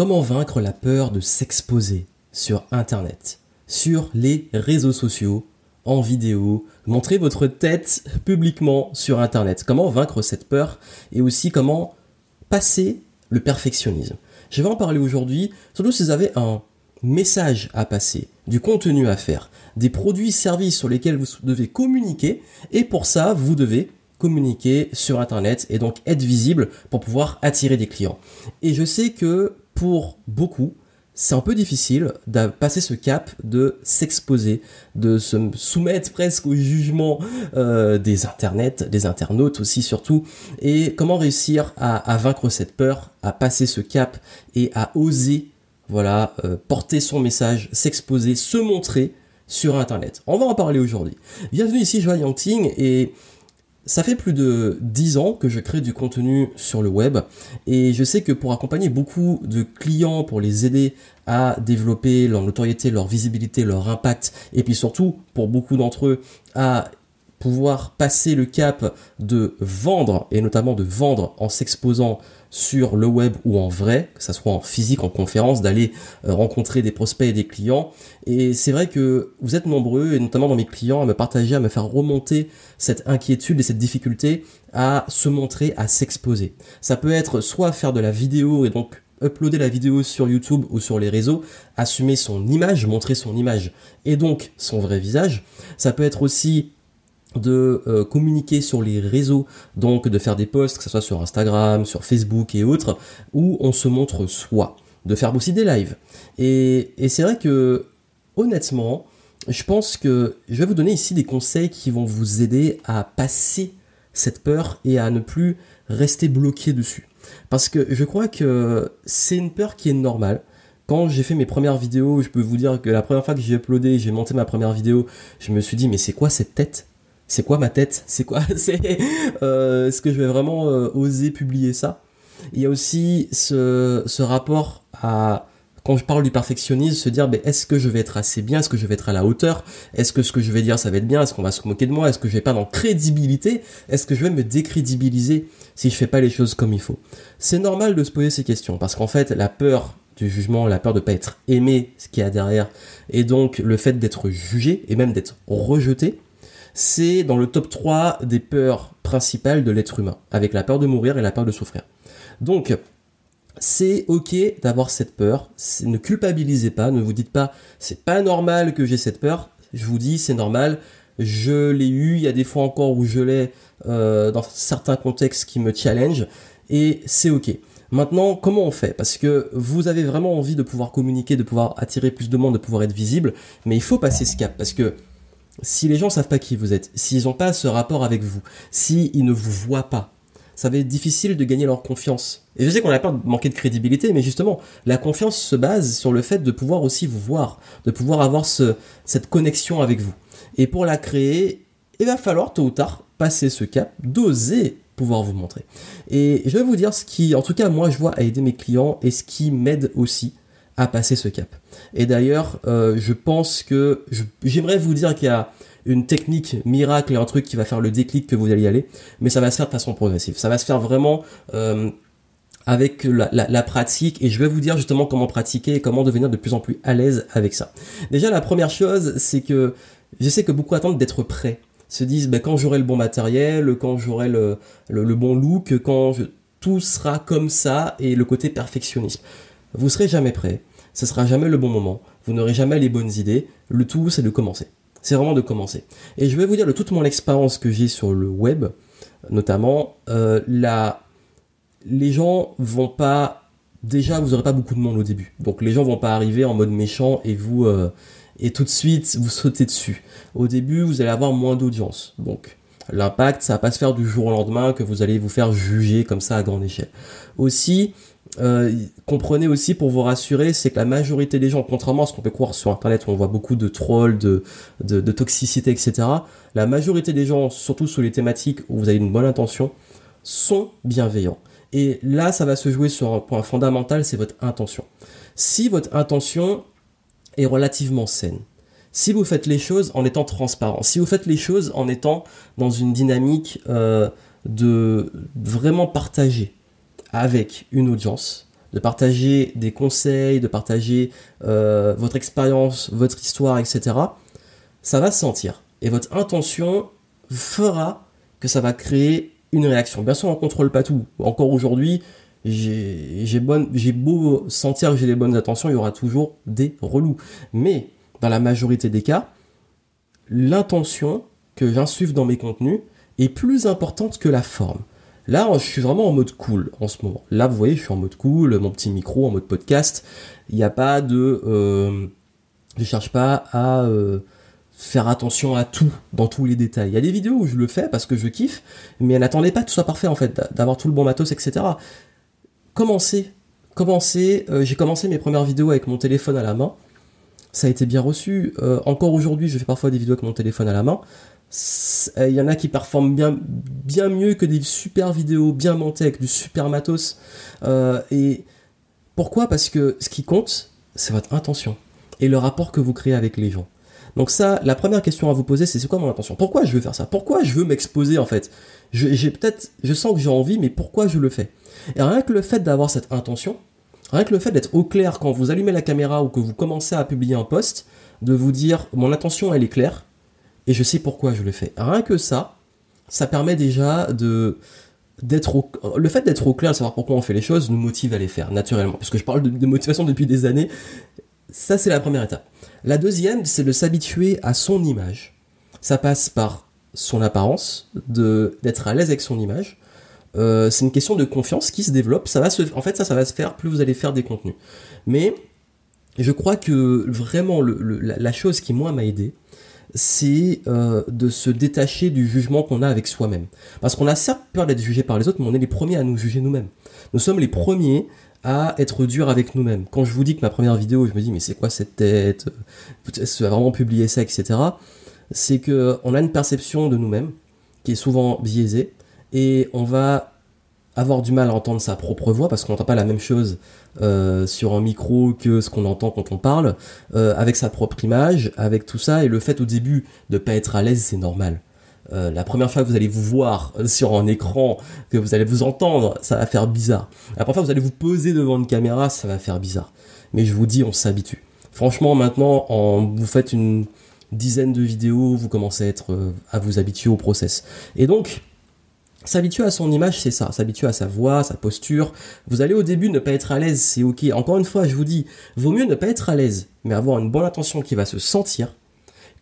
Comment vaincre la peur de s'exposer sur Internet, sur les réseaux sociaux, en vidéo, montrer votre tête publiquement sur Internet? Comment vaincre cette peur et aussi comment passer le perfectionnisme? Je vais en parler aujourd'hui, surtout si vous avez un message à passer, du contenu à faire, des produits, services sur lesquels vous devez communiquer et pour ça, vous devez communiquer sur Internet et donc être visible pour pouvoir attirer des clients. Et je sais que pour beaucoup, c'est un peu difficile de passer ce cap de s'exposer, de se soumettre presque au jugement euh, des internets, des internautes aussi surtout, et comment réussir à, vaincre cette peur, à passer ce cap et à oser, voilà, euh, porter son message, s'exposer, se montrer sur Internet? On va en parler aujourd'hui. Bienvenue ici, Yangting, et ça fait plus de 10 ans que je crée du contenu sur le web et je sais que pour accompagner beaucoup de clients, pour les aider à développer leur notoriété, leur visibilité, leur impact et puis surtout pour beaucoup d'entre eux à pouvoir passer le cap de vendre et notamment de vendre en s'exposant sur le web ou en vrai, que ça soit en physique, en conférence, d'aller euh, rencontrer des prospects et des clients. Et c'est vrai que vous êtes nombreux, et notamment dans mes clients, à me partager, à me faire remonter cette inquiétude et cette difficulté à se montrer, à s'exposer. Ça peut être soit faire de la vidéo et donc uploader la vidéo sur YouTube ou sur les réseaux, assumer son image, montrer son image et donc son vrai visage. Ça peut être aussi de euh, communiquer sur les réseaux, donc de faire des posts, que ce soit sur Instagram, sur Facebook et autres, où on se montre soi, de faire aussi des lives. Et, et c'est vrai que, honnêtement, je pense que je vais vous donner ici des conseils qui vont vous aider à passer cette peur et à ne plus rester bloqué dessus. Parce que je crois que c'est une peur qui est normale. Quand j'ai fait mes premières vidéos, je peux vous dire que la première fois que j'ai uploadé, j'ai monté ma première vidéo, je me suis dit mais c'est quoi cette tête? C'est quoi ma tête? C'est quoi? Euh, est-ce que je vais vraiment euh, oser publier ça? Il y a aussi ce, rapport à quand je parle du perfectionnisme, se dire ben, est-ce que je vais être assez bien, est-ce que je vais être à la hauteur, est-ce que ce que je vais dire ça va être bien, est-ce qu'on va se moquer de moi, est-ce que je vais pas dans crédibilité, est-ce que je vais me décrédibiliser si je fais pas les choses comme il faut? C'est normal de se poser ces questions parce qu'en fait la peur du jugement, la peur de pas être aimé, ce qu'il y a derrière, et donc le fait d'être jugé et même d'être rejeté, c'est dans le top 3 des peurs principales de l'être humain, avec la peur de mourir et la peur de souffrir. Donc, c'est ok d'avoir cette peur, ne culpabilisez pas, ne vous dites pas c'est pas normal que j'ai cette peur, je vous dis c'est normal, je l'ai eu, il y a des fois encore où je l'ai euh, dans certains contextes qui me challenge, et c'est ok. Maintenant, comment on fait? Parce que vous avez vraiment envie de pouvoir communiquer, de pouvoir attirer plus de monde, de pouvoir être visible, mais il faut passer ce cap, parce que si les gens savent pas qui vous êtes, s'ils n'ont pas ce rapport avec vous, s'ils ne vous voient pas, ça va être difficile de gagner leur confiance. Et je sais qu'on a peur de manquer de crédibilité, mais justement, la confiance se base sur le fait de pouvoir aussi vous voir, de pouvoir avoir ce, cette connexion avec vous. Et pour la créer, il va falloir tôt ou tard passer ce cap, d'oser pouvoir vous montrer. Et je vais vous dire ce qui, en tout cas, moi, je vois à aider mes clients et ce qui m'aide aussi à passer ce cap. Et d'ailleurs, euh, je pense que j'aimerais vous dire qu'il y a une technique miracle et un truc qui va faire le déclic que vous allez y aller, mais ça va se faire de façon progressive. Ça va se faire vraiment euh, avec la, pratique et je vais vous dire justement comment pratiquer et comment devenir de plus en plus à l'aise avec ça. Déjà, la première chose, c'est que je sais que beaucoup attendent d'être prêts. Se disent, ben, quand j'aurai le bon matériel, quand j'aurai le, le, bon look, quand je, tout sera comme ça et le côté perfectionnisme. Vous serez jamais prêt ce sera jamais le bon moment, vous n'aurez jamais les bonnes idées, le tout c'est de commencer. C'est vraiment de commencer. Et je vais vous dire de toute mon expérience que j'ai sur le web, notamment, euh, les gens vont pas... Déjà, vous aurez pas beaucoup de monde au début. Donc les gens vont pas arriver en mode méchant et vous... Euh, et tout de suite, vous sautez dessus. Au début, vous allez avoir moins d'audience. Donc l'impact, ça va pas se faire du jour au lendemain que vous allez vous faire juger comme ça à grande échelle. Aussi, euh, comprenez aussi pour vous rassurer, c'est que la majorité des gens, contrairement à ce qu'on peut croire sur Internet on voit beaucoup de trolls, de, toxicité, etc., la majorité des gens, surtout sur les thématiques où vous avez une bonne intention, sont bienveillants. Et là, ça va se jouer sur un point fondamental, c'est votre intention. Si votre intention est relativement saine, si vous faites les choses en étant transparent, si vous faites les choses en étant dans une dynamique euh, de vraiment partager, avec une audience, de partager des conseils, de partager euh, votre expérience, votre histoire, etc., ça va se sentir. Et votre intention fera que ça va créer une réaction. Bien sûr, on ne contrôle pas tout. Encore aujourd'hui, j'ai beau sentir que j'ai des bonnes intentions, il y aura toujours des relous. Mais dans la majorité des cas, l'intention que j'insuffle dans mes contenus est plus importante que la forme. Là, je suis vraiment en mode cool en ce moment. Là, vous voyez, je suis en mode cool, mon petit micro, en mode podcast. Il n'y a pas de... Euh, je cherche pas à euh, faire attention à tout, dans tous les détails. Il y a des vidéos où je le fais parce que je kiffe, mais n'attendez pas que tout soit parfait en fait, d'avoir tout le bon matos, etc. Commencez. Commencez. Euh, j'ai commencé mes premières vidéos avec mon téléphone à la main. Ça a été bien reçu. Euh, encore aujourd'hui, je fais parfois des vidéos avec mon téléphone à la main. Euh, il y en a qui performent bien, bien mieux que des super vidéos bien montées avec du super matos. et pourquoi? Parce que ce qui compte, c'est votre intention et le rapport que vous créez avec les gens. Donc ça, la première question à vous poser, c'est c'est quoi mon intention? Pourquoi je veux faire ça? Pourquoi je veux m'exposer en fait? J'ai peut-être, je sens que j'ai envie, mais pourquoi je le fais? Et rien que le fait d'avoir cette intention, rien que le fait d'être au clair quand vous allumez la caméra ou que vous commencez à publier un post, de vous dire mon intention elle est claire et je sais pourquoi je le fais. Rien que ça, ça permet déjà de d'être le fait d'être au clair, de savoir pourquoi on fait les choses, nous motive à les faire naturellement. Parce que je parle de motivation depuis des années. Ça c'est la première étape. La deuxième, c'est de s'habituer à son image. Ça passe par son apparence, d'être à l'aise avec son image. Euh, c'est une question de confiance qui se développe. Ça va en fait, ça, ça va se faire plus vous allez faire des contenus. Mais je crois que vraiment la, chose qui moi m'a aidé, c'est euh, de se détacher du jugement qu'on a avec soi-même. Parce qu'on a certes peur d'être jugé par les autres, mais on est les premiers à nous juger nous-mêmes. Nous sommes les premiers à être dur avec nous-mêmes. Quand je vous dis que ma première vidéo, je me dis mais c'est quoi cette tête Est-ce va vraiment publier ça, etc. C'est que on a une perception de nous-mêmes qui est souvent biaisée et on va avoir du mal à entendre sa propre voix parce qu'on n'entend pas la même chose euh, sur un micro que ce qu'on entend quand on parle, euh, avec sa propre image, avec tout ça, et le fait au début de pas être à l'aise, c'est normal. Euh, la première fois que vous allez vous voir sur un écran, que vous allez vous entendre, ça va faire bizarre. La première fois que vous allez vous poser devant une caméra, ça va faire bizarre. Mais je vous dis, on s'habitue. Franchement, maintenant, en, vous faites une dizaine de vidéos, vous commencez à, être, à vous habituer au process. Et donc, S'habituer à son image, c'est ça. S'habituer à sa voix, sa posture. Vous allez au début ne pas être à l'aise, c'est ok. Encore une fois, je vous dis, vaut mieux ne pas être à l'aise, mais avoir une bonne intention qui va se sentir,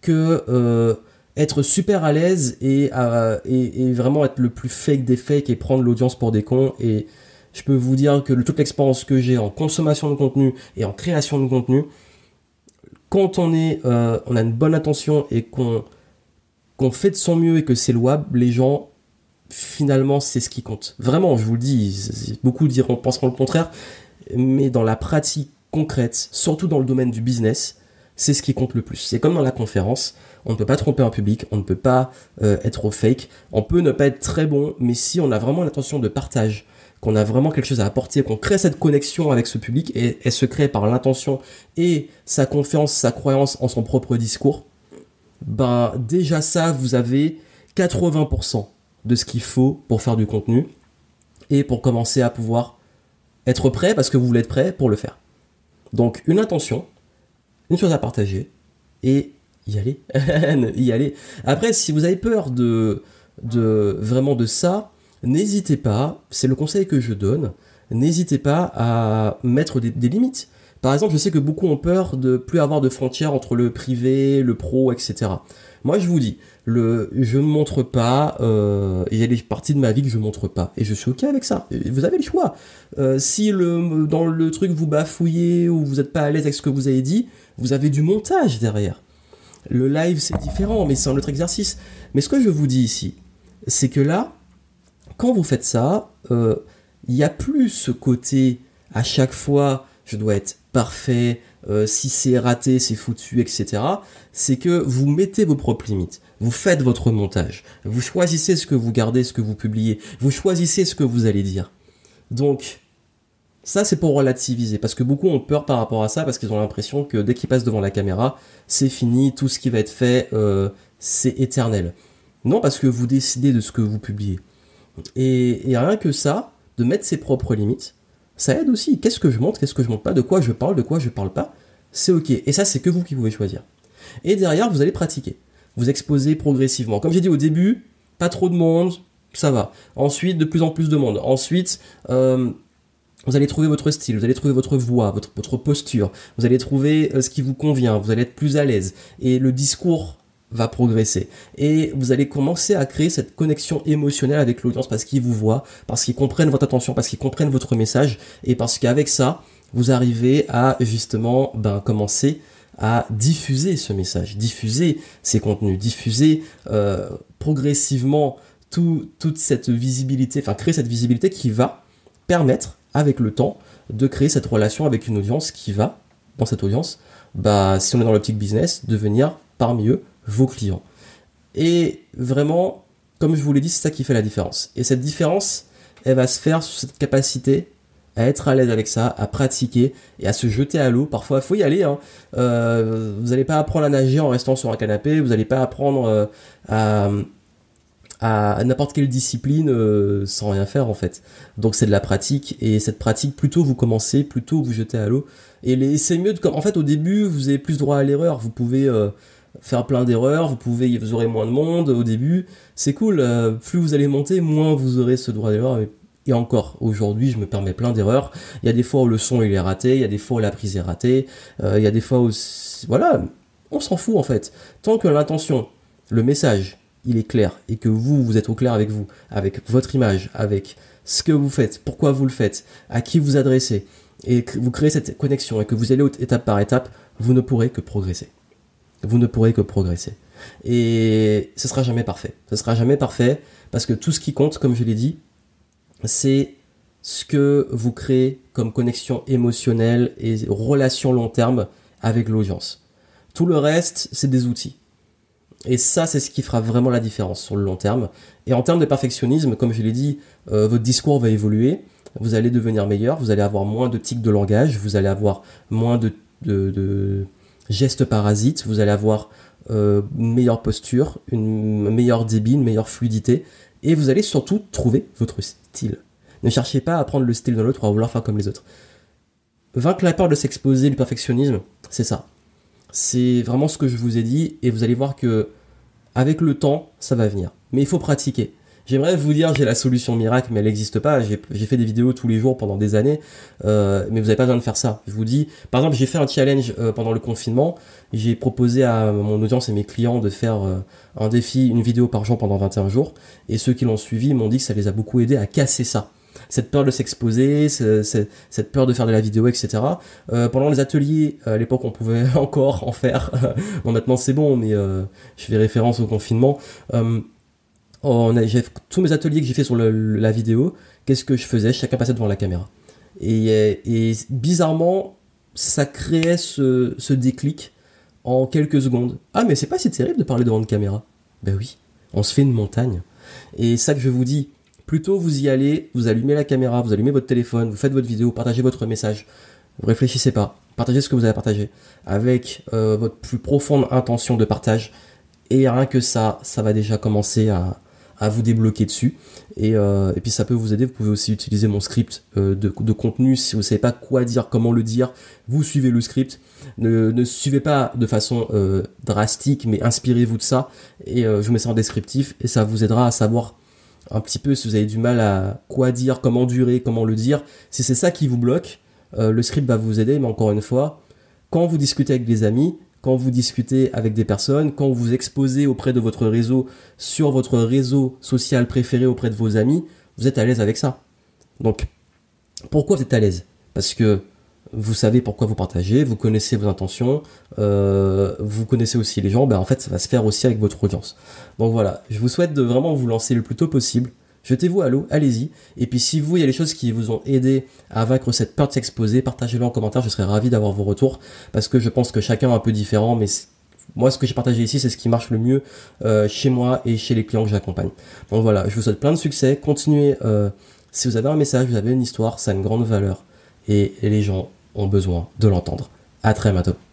que euh, être super à l'aise euh, et, et, vraiment être le plus fake des fakes et prendre l'audience pour des cons. Et je peux vous dire que toute l'expérience que j'ai en consommation de contenu et en création de contenu, quand on est, euh, on a une bonne attention et qu'on fait de son mieux et que c'est louable, les gens, finalement, c'est ce qui compte. Vraiment, je vous le dis, beaucoup diront, penseront le contraire, mais dans la pratique concrète, surtout dans le domaine du business, c'est ce qui compte le plus. C'est comme dans la conférence, on ne peut pas tromper un public, on ne peut pas euh, être au fake, on peut ne pas être très bon, mais si on a vraiment l'intention de partage, qu'on a vraiment quelque chose à apporter, qu'on crée cette connexion avec ce public, et elle se crée par l'intention et sa confiance, sa croyance en son propre discours, ben déjà ça, vous avez 80% de ce qu'il faut pour faire du contenu et pour commencer à pouvoir être prêt parce que vous voulez être prêt pour le faire. Donc une intention, une chose à partager et y aller, y aller. Après, si vous avez peur de, de vraiment de ça, n'hésitez pas, c'est le conseil que je donne, n'hésitez pas à mettre des, limites. Par exemple, je sais que beaucoup ont peur de plus avoir de frontières entre le privé, le pro, etc. Moi, je vous dis, le, je ne montre pas, euh, il y a des parties de ma vie que je montre pas, et je suis ok avec ça. Vous avez le choix. Euh, si le, dans le truc vous bafouillez ou vous n'êtes pas à l'aise avec ce que vous avez dit, vous avez du montage derrière. Le live, c'est différent, mais c'est un autre exercice. Mais ce que je vous dis ici, c'est que là, quand vous faites ça, euh, il n'y a plus ce côté à chaque fois, je dois être parfait, euh, si c'est raté, c'est foutu, etc. C'est que vous mettez vos propres limites. Vous faites votre montage. Vous choisissez ce que vous gardez, ce que vous publiez. Vous choisissez ce que vous allez dire. Donc, ça, c'est pour relativiser, parce que beaucoup ont peur par rapport à ça, parce qu'ils ont l'impression que dès qu'ils passent devant la caméra, c'est fini, tout ce qui va être fait, euh, c'est éternel. Non, parce que vous décidez de ce que vous publiez. Et, rien que ça, de mettre ses propres limites, Ça aide aussi. Qu'est-ce que je montre, qu'est-ce que je montre pas, de quoi je parle, de quoi je parle pas. C'est ok. Et ça, c'est que vous qui pouvez choisir. Et derrière, vous allez pratiquer. Vous exposez progressivement. Comme j'ai dit au début, pas trop de monde, ça va. Ensuite, de plus en plus de monde. Ensuite, euh, vous allez trouver votre style, vous allez trouver votre voix, votre, posture, vous allez trouver euh, ce qui vous convient, vous allez être plus à l'aise. Et le discours va progresser. Et vous allez commencer à créer cette connexion émotionnelle avec l'audience parce qu'ils vous voient, parce qu'ils comprennent votre attention, parce qu'ils comprennent votre message, et parce qu'avec ça, vous arrivez à justement ben, commencer à diffuser ce message, diffuser ces contenus, diffuser euh, progressivement toute cette visibilité, enfin créer cette visibilité qui va permettre avec le temps de créer cette relation avec une audience qui va, dans cette audience, bah, si on est dans l'optique business, devenir parmi eux vos clients. Et vraiment, comme je vous l'ai dit, c'est ça qui fait la différence. Et cette différence, elle va se faire sur cette capacité à être à l'aise avec ça, à pratiquer et à se jeter à l'eau. Parfois, il faut y aller. Hein. Euh, vous n'allez pas apprendre à nager en restant sur un canapé. Vous n'allez pas apprendre euh, à, n'importe quelle discipline euh, sans rien faire en fait. Donc c'est de la pratique et cette pratique, plutôt vous commencez, plutôt vous jetez à l'eau. Et c'est mieux de, en fait au début vous avez plus droit à l'erreur. Vous pouvez faire plein d'erreurs, vous pouvez, vous aurez moins de monde au début. C'est cool. plus vous allez monter, moins vous aurez ce droit d'erreur. Et encore, aujourd'hui, je me permets plein d'erreurs. Il y a des fois où le son il est raté, il y a des fois où la prise est ratée, euh, il y a des fois où... Voilà, on s'en fout en fait. Tant que l'intention, le message, il est clair et que vous, vous êtes au clair avec vous, avec votre image, avec ce que vous faites, pourquoi vous le faites, à qui vous adressez, et que vous créez cette connexion et que vous allez étape par étape, vous ne pourrez que progresser. Vous ne pourrez que progresser. Et ce sera jamais parfait. Ce sera jamais parfait parce que tout ce qui compte, comme je l'ai dit, c'est ce que vous créez comme connexion émotionnelle et relation long terme avec l'audience. Tout le reste, c'est des outils. Et ça, c'est ce qui fera vraiment la différence sur le long terme. Et en termes de perfectionnisme, comme je l'ai dit, euh, votre discours va évoluer, vous allez devenir meilleur, vous allez avoir moins de tics de langage, vous allez avoir moins de, gestes parasites, vous allez avoir euh, une meilleure posture, une meilleure débit, une meilleure fluidité, et vous allez surtout trouver votre style. Ne cherchez pas à prendre le style de l'autre ou à vouloir faire comme les autres. Vaincre la peur de s'exposer, du perfectionnisme, c'est ça. C'est vraiment ce que je vous ai dit et vous allez voir que avec le temps, ça va venir. Mais il faut pratiquer. J'aimerais vous dire j'ai la solution miracle, mais elle n'existe pas. J'ai fait des vidéos tous les jours pendant des années, euh, mais vous n'avez pas besoin de faire ça. Je vous dis, par exemple, j'ai fait un challenge euh, pendant le confinement. J'ai proposé à mon audience et mes clients de faire euh, un défi, une vidéo par jour pendant 21 jours. Et ceux qui l'ont suivi m'ont dit que ça les a beaucoup aidés à casser ça cette peur de s'exposer, cette peur de faire de la vidéo, etc. pendant les ateliers, à l'époque on pouvait encore en faire. bon maintenant c'est bon, mais je fais référence au confinement. Tous mes ateliers que j'ai fait sur la vidéo, qu'est-ce que je faisais? Chacun passait devant la caméra. Et, bizarrement, ça créait ce, déclic en quelques secondes. Ah, mais c'est pas si terrible de parler devant une caméra. Ben oui, on se fait une montagne. Et ça que je vous dis, plutôt vous y allez, vous allumez la caméra, vous allumez votre téléphone, vous faites votre vidéo, partagez votre message. Vous réfléchissez pas, partagez ce que vous avez partagé avec euh, votre plus profonde intention de partage. Et rien que ça, ça va déjà commencer à, à vous débloquer dessus. Et, euh, et, puis ça peut vous aider. Vous pouvez aussi utiliser mon script euh, de, contenu. Si vous savez pas quoi dire, comment le dire, vous suivez le script. Ne, ne suivez pas de façon euh, drastique, mais inspirez-vous de ça. Et je vous mets ça en descriptif et ça vous aidera à savoir un petit peu si vous avez du mal à quoi dire, comment durer, comment le dire. Si c'est ça qui vous bloque, le script va vous aider. Mais encore une fois, quand vous discutez avec des amis, quand vous discutez avec des personnes, quand vous exposez auprès de votre réseau, sur votre réseau social préféré auprès de vos amis, vous êtes à l'aise avec ça. Donc, pourquoi vous êtes à l'aise? Parce que vous savez pourquoi vous partagez, vous connaissez vos intentions, euh, vous connaissez aussi les gens, ben en fait ça va se faire aussi avec votre audience. Donc voilà, je vous souhaite de vraiment vous lancer le plus tôt possible Jetez-vous à l'eau, allez-y. Et puis si vous, il y a des choses qui vous ont aidé à vaincre cette peur de s'exposer, partagez-le en commentaire, je serais ravi d'avoir vos retours, parce que je pense que chacun est un peu différent, mais moi, ce que j'ai partagé ici, c'est ce qui marche le mieux euh, chez moi et chez les clients que j'accompagne. Donc voilà, je vous souhaite plein de succès, continuez, euh, si vous avez un message, vous avez une histoire, ça a une grande valeur, et les gens ont besoin de l'entendre. À très bientôt.